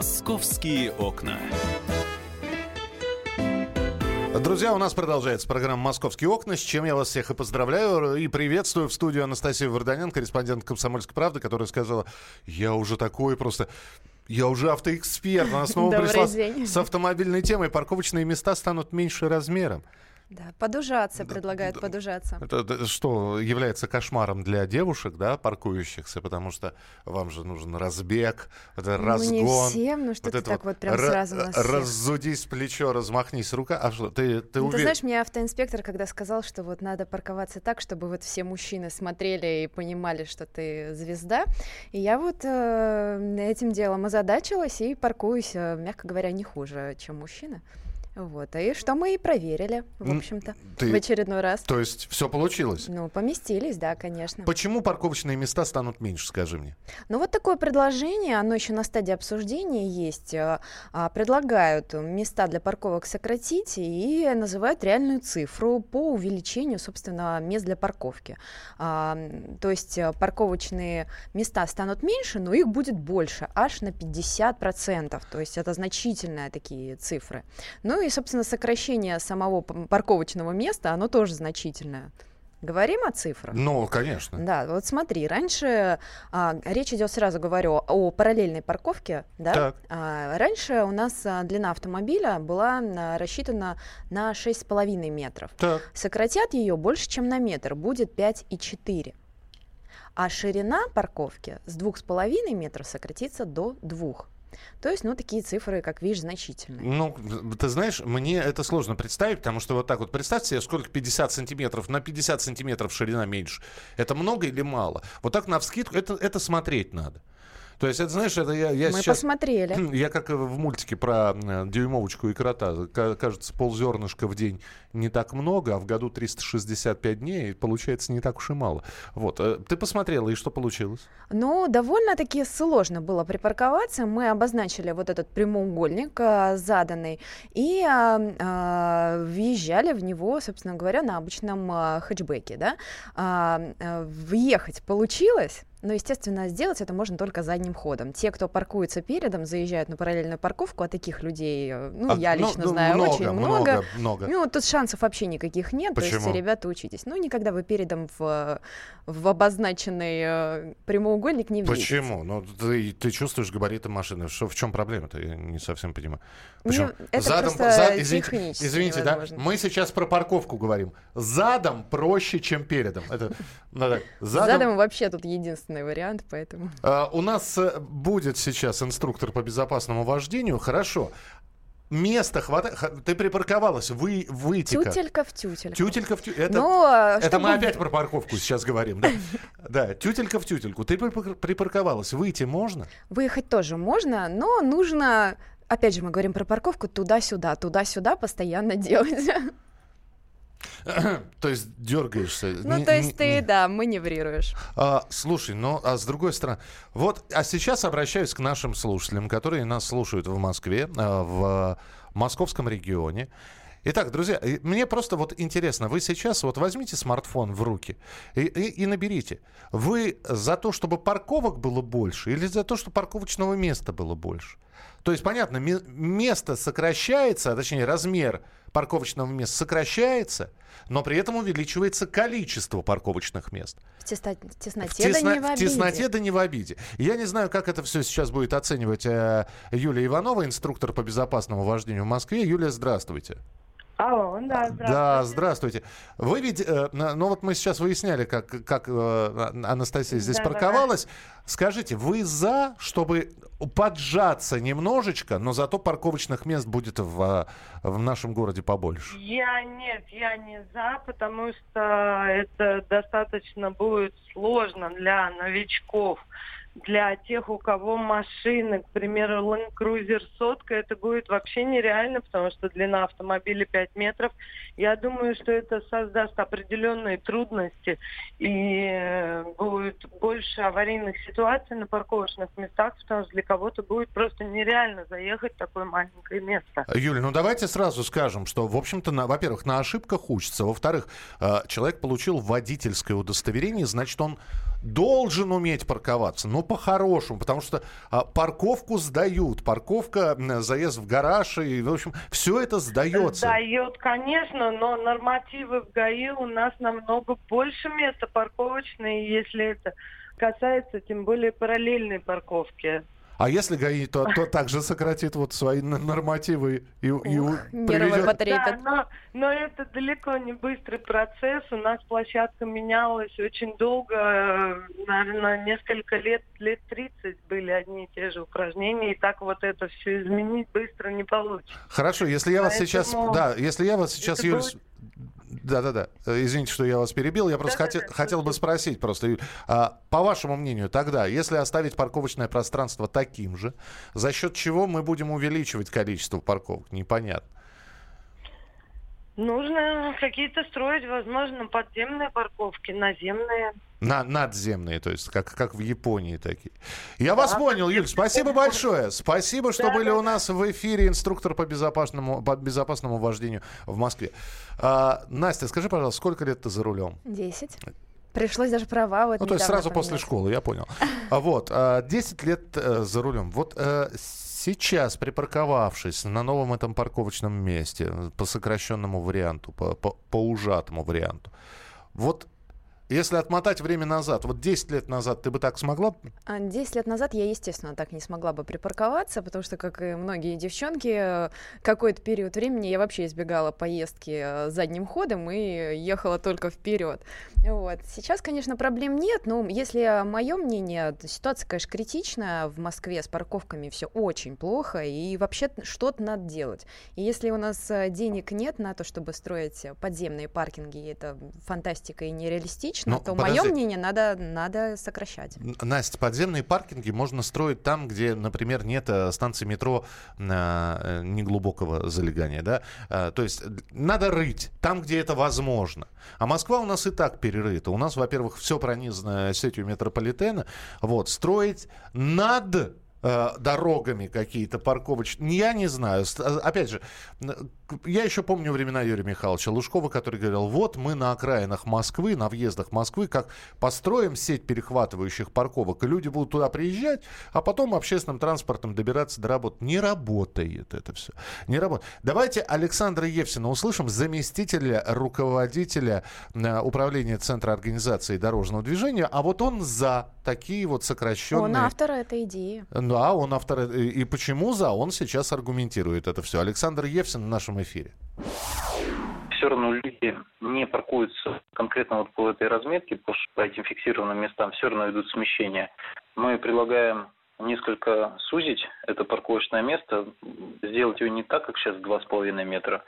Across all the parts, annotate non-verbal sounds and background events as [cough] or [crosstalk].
Московские окна. Друзья, у нас продолжается программа «Московские окна», с чем я вас всех и поздравляю. И приветствую в студию Анастасию Варданян, корреспондент «Комсомольской правды», которая сказала, я уже такой просто... Я уже автоэксперт. Она снова пришла с автомобильной темой. Парковочные места станут меньше размером. Да, подужаться, предлагают да, подужаться. Это, это что является кошмаром для девушек, да, паркующихся, потому что вам же нужен разбег, это ну, разгон. Не всем, ну что вот ты так вот прям сразу на всех. Раззудись плечо, размахнись рука. А что, ты, ты ну, увер... Ты знаешь, мне автоинспектор, когда сказал, что вот надо парковаться так, чтобы вот все мужчины смотрели и понимали, что ты звезда, и я вот э, этим делом озадачилась и паркуюсь, э, мягко говоря, не хуже, чем мужчина. Вот, и что мы и проверили, в общем-то, Ты... в очередной раз. То есть все получилось? Ну, поместились, да, конечно. Почему парковочные места станут меньше, скажи мне? Ну, вот такое предложение, оно еще на стадии обсуждения есть. А, а, предлагают места для парковок сократить и называют реальную цифру по увеличению, собственно, мест для парковки. А, то есть э, парковочные места станут меньше, но их будет больше, аж на 50%. То есть это значительные такие цифры. Ну ну и, собственно, сокращение самого парковочного места, оно тоже значительное. Говорим о цифрах? Ну, конечно. Да, вот смотри, раньше а, речь идет, сразу говорю, о параллельной парковке, да? Так. А, раньше у нас а, длина автомобиля была а, рассчитана на 6,5 метров. Так. Сократят ее больше, чем на метр, будет 5,4. А ширина парковки с 2,5 метров сократится до 2. То есть, ну, такие цифры, как видишь, значительные. Ну, ты знаешь, мне это сложно представить, потому что вот так вот представьте себе, сколько 50 сантиметров, на 50 сантиметров ширина меньше. Это много или мало? Вот так на вскидку, это, это смотреть надо. То есть, это, знаешь, это я, я Мы сейчас... посмотрели. [clears throat] Я как в мультике про э, дюймовочку и крота. Кажется, ползернышка в день не так много, а в году 365 дней, получается, не так уж и мало. Вот. Э, ты посмотрела, и что получилось? Ну, довольно-таки сложно было припарковаться. Мы обозначили вот этот прямоугольник заданный и а, въезжали в него, собственно говоря, на обычном хэтчбеке. Да? А, въехать получилось, но, естественно, сделать это можно только задним ходом. Те, кто паркуется передом, заезжают на параллельную парковку, а таких людей, э, ну, а, я ну, лично ну, знаю, много, очень много. много. много. Ну, тут шансов вообще никаких нет. Почему? То есть, ребята, учитесь. Ну, никогда вы передом в, в обозначенный э, прямоугольник не въедете. Почему? Ну, ты, ты чувствуешь габариты машины. Что, в чем проблема-то? Я не совсем понимаю. Почему? Ну, это задом, за, извините, извините да? Мы сейчас про парковку говорим. Задом проще, чем передом. Это, надо, задом... задом вообще тут единственное единственный вариант, поэтому... А, у нас э, будет сейчас инструктор по безопасному вождению. Хорошо. Места хватает. Ты припарковалась, вы выйти. Тютелька в тютельку. Тютелька в тютельку. Это, Но, это чтобы... мы опять про парковку сейчас говорим. Да? [laughs] да, тютелька в тютельку. Ты припарковалась. Выйти можно? Выехать тоже можно, но нужно опять же, мы говорим про парковку туда-сюда, туда-сюда постоянно [laughs] делать. [clears throat] То есть дергаешься. Ну, не, то есть не, ты, не... да, маневрируешь. А, слушай, ну, а с другой стороны, вот, а сейчас обращаюсь к нашим слушателям, которые нас слушают в Москве, а, в московском регионе. Итак, друзья, мне просто вот интересно, вы сейчас вот возьмите смартфон в руки и, и, и наберите. Вы за то, чтобы парковок было больше или за то, чтобы парковочного места было больше? То есть, понятно, место сокращается, а точнее размер парковочного места сокращается, но при этом увеличивается количество парковочных мест. В, тесто... в тесноте, в тесно... да не в обиде. В тесноте да не в обиде. Я не знаю, как это все сейчас будет оценивать э, Юлия Иванова, инструктор по безопасному вождению в Москве. Юлия, здравствуйте. Алло, да, здравствуйте. Да, здравствуйте. Вы ведь, э, ну вот мы сейчас выясняли, как, как э, Анастасия здесь да, парковалась. Да, да. Скажите, вы за, чтобы поджаться немножечко, но зато парковочных мест будет в, в нашем городе побольше? Я нет, я не за, потому что это достаточно будет сложно для новичков для тех, у кого машины, к примеру, Land Cruiser сотка, это будет вообще нереально, потому что длина автомобиля 5 метров. Я думаю, что это создаст определенные трудности и э, будет больше аварийных ситуаций на парковочных местах, потому что для кого-то будет просто нереально заехать в такое маленькое место. Юля, ну давайте сразу скажем, что, в общем-то, на, во-первых, на ошибках учится, во-вторых, э, человек получил водительское удостоверение, значит, он должен уметь парковаться, но по-хорошему, потому что а, парковку сдают, парковка, заезд в гараж, и, в общем, все это сдается. Сдает, конечно, но нормативы в ГАИ у нас намного больше места парковочные, если это касается тем более параллельной парковки. А если ГАИ, то, то также сократит вот свои нормативы и, Ух, и приведет... Да, но, но это далеко не быстрый процесс. У нас площадка менялась очень долго, наверное, несколько лет, лет 30 были одни и те же упражнения, и так вот это все изменить быстро не получится. Хорошо, если я вас Поэтому сейчас, да, если я вас сейчас, Юль, будет... Да-да-да. Э, извините, что я вас перебил. Я просто хотел, хотел бы спросить просто, а, по вашему мнению, тогда, если оставить парковочное пространство таким же, за счет чего мы будем увеличивать количество парковок? Непонятно. Нужно какие-то строить, возможно, подземные парковки, наземные. На, надземные, то есть как, как в Японии такие. Я да, вас понял, Юль, спасибо большое. Спасибо, что да, были да. у нас в эфире инструктор по безопасному, по безопасному вождению в Москве. А, Настя, скажи, пожалуйста, сколько лет ты за рулем? Десять. Пришлось даже права вот Ну, то есть сразу поменять. после школы, я понял. А вот, 10 а, лет э, за рулем. Вот э, сейчас, припарковавшись на новом этом парковочном месте, по сокращенному варианту, по, по, по ужатому варианту, вот если отмотать время назад, вот 10 лет назад ты бы так смогла? 10 а, лет назад я, естественно, так не смогла бы припарковаться, потому что, как и многие девчонки, какой-то период времени я вообще избегала поездки э, задним ходом и ехала только вперед. Вот. Сейчас, конечно, проблем нет, но если мое мнение, ситуация, конечно, критичная. В Москве с парковками все очень плохо, и вообще что-то надо делать. И если у нас э, денег нет на то, чтобы строить подземные паркинги, это фантастика и нереалистично, логично, ну, то подожди. мое мнение надо, надо сокращать. Настя, подземные паркинги можно строить там, где, например, нет э, станции метро э, неглубокого залегания. Да? Э, то есть надо рыть там, где это возможно. А Москва у нас и так перерыта. У нас, во-первых, все пронизано сетью метрополитена. Вот, строить над э, дорогами какие-то парковочные. Я не знаю. Опять же, я еще помню времена Юрия Михайловича Лужкова, который говорил, вот мы на окраинах Москвы, на въездах Москвы, как построим сеть перехватывающих парковок, и люди будут туда приезжать, а потом общественным транспортом добираться до работы. Не работает это все. Не работает. Давайте Александра Евсина услышим, заместителя руководителя э, управления Центра организации дорожного движения, а вот он за такие вот сокращенные... Он автор этой идеи. Да, он автор. И почему за? Он сейчас аргументирует это все. Александр Евсин в нашем эфире. Все равно люди не паркуются конкретно вот по этой разметке, по, по этим фиксированным местам, все равно идут смещения. Мы предлагаем несколько сузить это парковочное место, сделать его не так, как сейчас 2,5 метра,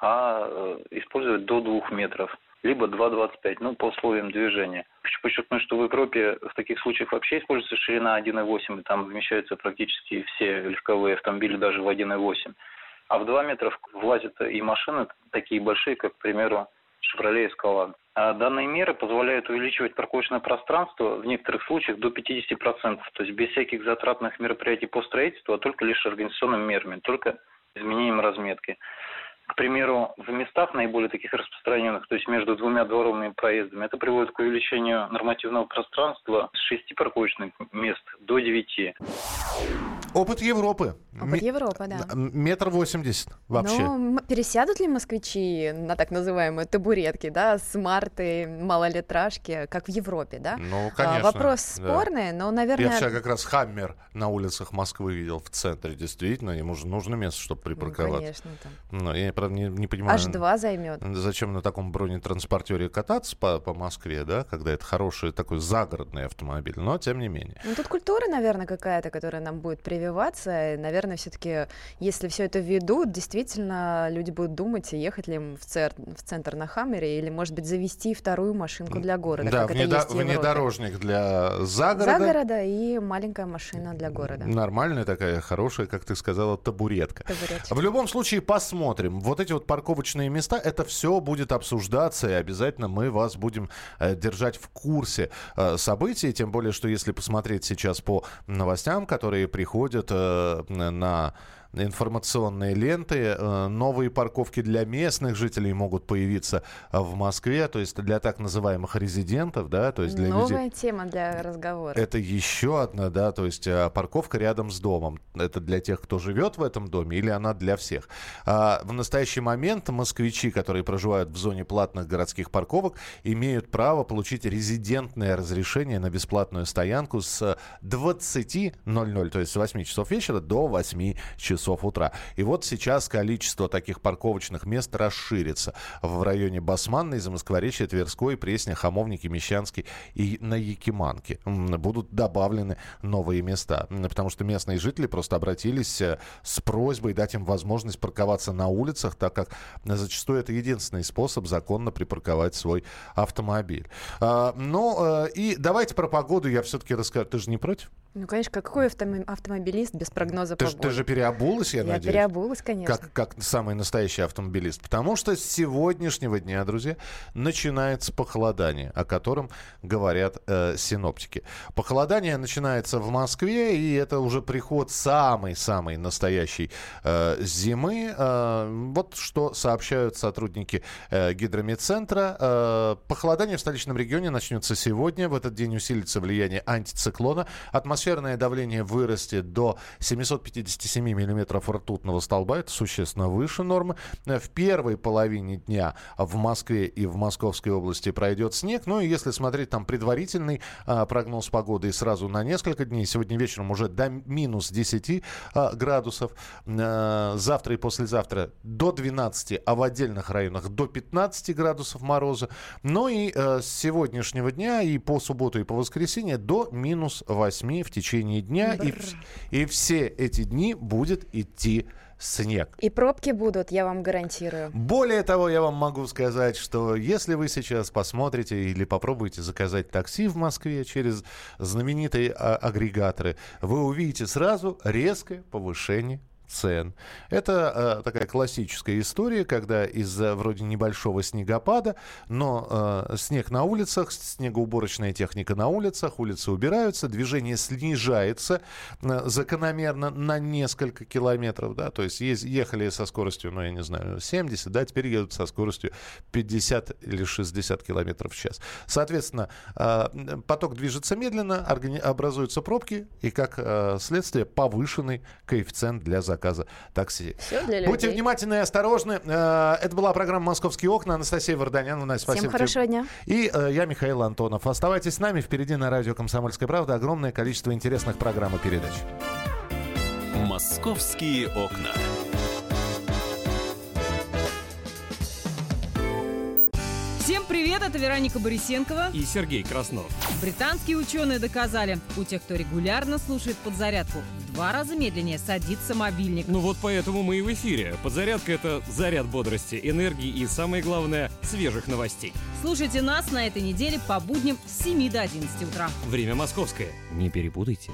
а э, использовать до 2 метров либо 2,25, ну, по условиям движения. Хочу подчеркнуть, что в Европе в таких случаях вообще используется ширина 1,8, и там вмещаются практически все легковые автомобили даже в 1,8. А в 2 метра влазят и машины такие большие, как, к примеру, Chevrolet Escalade. А данные меры позволяют увеличивать парковочное пространство в некоторых случаях до 50%, то есть без всяких затратных мероприятий по строительству, а только лишь организационными мерами, только изменением разметки к примеру, в местах наиболее таких распространенных, то есть между двумя дворовыми проездами, это приводит к увеличению нормативного пространства с 6 парковочных мест до 9. Опыт Европы. Опыт Европы, да. Метр восемьдесят вообще. Но пересядут ли москвичи на так называемые табуретки, да, смарты, малолитражки, как в Европе, да? Ну, конечно. А, вопрос спорный, да. но, наверное... Я вчера как раз Хаммер на улицах Москвы видел в центре, действительно, ему же нужно место, чтобы ну, припарковаться. Ну, конечно, там. Но я, правда, не, не понимаю... Аж два займет. Зачем на таком бронетранспортере кататься по, по Москве, да, когда это хороший такой загородный автомобиль, но тем не менее. Ну, тут культура, наверное, какая-то, которая нам будет прививаться, и, наверное, все-таки, если все это ведут, действительно, люди будут думать, ехать ли им в, цер... в центр на Хаммере, или, может быть, завести вторую машинку для города, да, как внедо... это есть в внедорожник для загорода. Загорода и маленькая машина для города. Нормальная такая, хорошая, как ты сказала, табуретка. Табуретчик. В любом случае, посмотрим. Вот эти вот парковочные места, это все будет обсуждаться, и обязательно мы вас будем э, держать в курсе э, событий, тем более, что если посмотреть сейчас по новостям, которые приходят э, на информационные ленты. Э, новые парковки для местных жителей могут появиться в Москве, то есть для так называемых резидентов, да, то есть для Новая людей... тема для разговора. Это еще одна, да, то есть э, парковка рядом с домом. Это для тех, кто живет в этом доме, или она для всех. А в настоящий момент москвичи, которые проживают в зоне платных городских парковок, имеют право получить резидентное разрешение на бесплатную стоянку с 20.00, то есть с 8 часов вечера до 8 часов утра. И вот сейчас количество таких парковочных мест расширится в районе Басманной, Замоскворечья, Тверской, Пресня, Хамовники, Мещанский и на Якиманке. Будут добавлены новые места, потому что местные жители просто обратились э, с просьбой дать им возможность парковаться на улицах, так как зачастую это единственный способ законно припарковать свой автомобиль. А, ну, э, и давайте про погоду я все-таки расскажу. Ты же не против? Ну, конечно, какой автомобилист без прогноза ты, погоды? Ты же переобулась, я, я надеюсь? Я переобулась, конечно. Как, как самый настоящий автомобилист. Потому что с сегодняшнего дня, друзья, начинается похолодание, о котором говорят э, синоптики. Похолодание начинается в Москве, и это уже приход самой-самой настоящей э, зимы. Э, вот что сообщают сотрудники э, гидромедцентра. Э, похолодание в столичном регионе начнется сегодня. В этот день усилится влияние антициклона. Атмосфера атмосферное давление вырастет до 757 миллиметров ртутного столба. Это существенно выше нормы. В первой половине дня в Москве и в Московской области пройдет снег. Ну и если смотреть там предварительный а, прогноз погоды и сразу на несколько дней, сегодня вечером уже до минус 10 а, градусов. А, завтра и послезавтра до 12, а в отдельных районах до 15 градусов мороза. Ну и а, с сегодняшнего дня и по субботу и по воскресенье до минус 8 в течение дня. И, и все эти дни будет идти снег. И пробки будут, я вам гарантирую. Более того, я вам могу сказать, что если вы сейчас посмотрите или попробуете заказать такси в Москве через знаменитые а, агрегаторы, вы увидите сразу резкое повышение цен. Это э, такая классическая история, когда из-за вроде небольшого снегопада, но э, снег на улицах, снегоуборочная техника на улицах, улицы убираются, движение снижается э, закономерно на несколько километров, да, то есть ехали со скоростью, ну, я не знаю, 70, да, теперь едут со скоростью 50 или 60 километров в час. Соответственно, э, поток движется медленно, образуются пробки и, как э, следствие, повышенный коэффициент для заказа заказа такси. Все для людей. Будьте внимательны и осторожны. Э, это была программа «Московские окна». Анастасия Варданян. Настя, спасибо Всем хорошего тебе. дня. И э, я, Михаил Антонов. Оставайтесь с нами. Впереди на радио «Комсомольская правда» огромное количество интересных программ и передач. «Московские окна». Всем привет, это Вероника Борисенкова и Сергей Краснов. Британские ученые доказали, у тех, кто регулярно слушает подзарядку, два раза медленнее садится мобильник. Ну вот поэтому мы и в эфире. Подзарядка — это заряд бодрости, энергии и, самое главное, свежих новостей. Слушайте нас на этой неделе по будням с 7 до 11 утра. Время московское. Не перепутайте.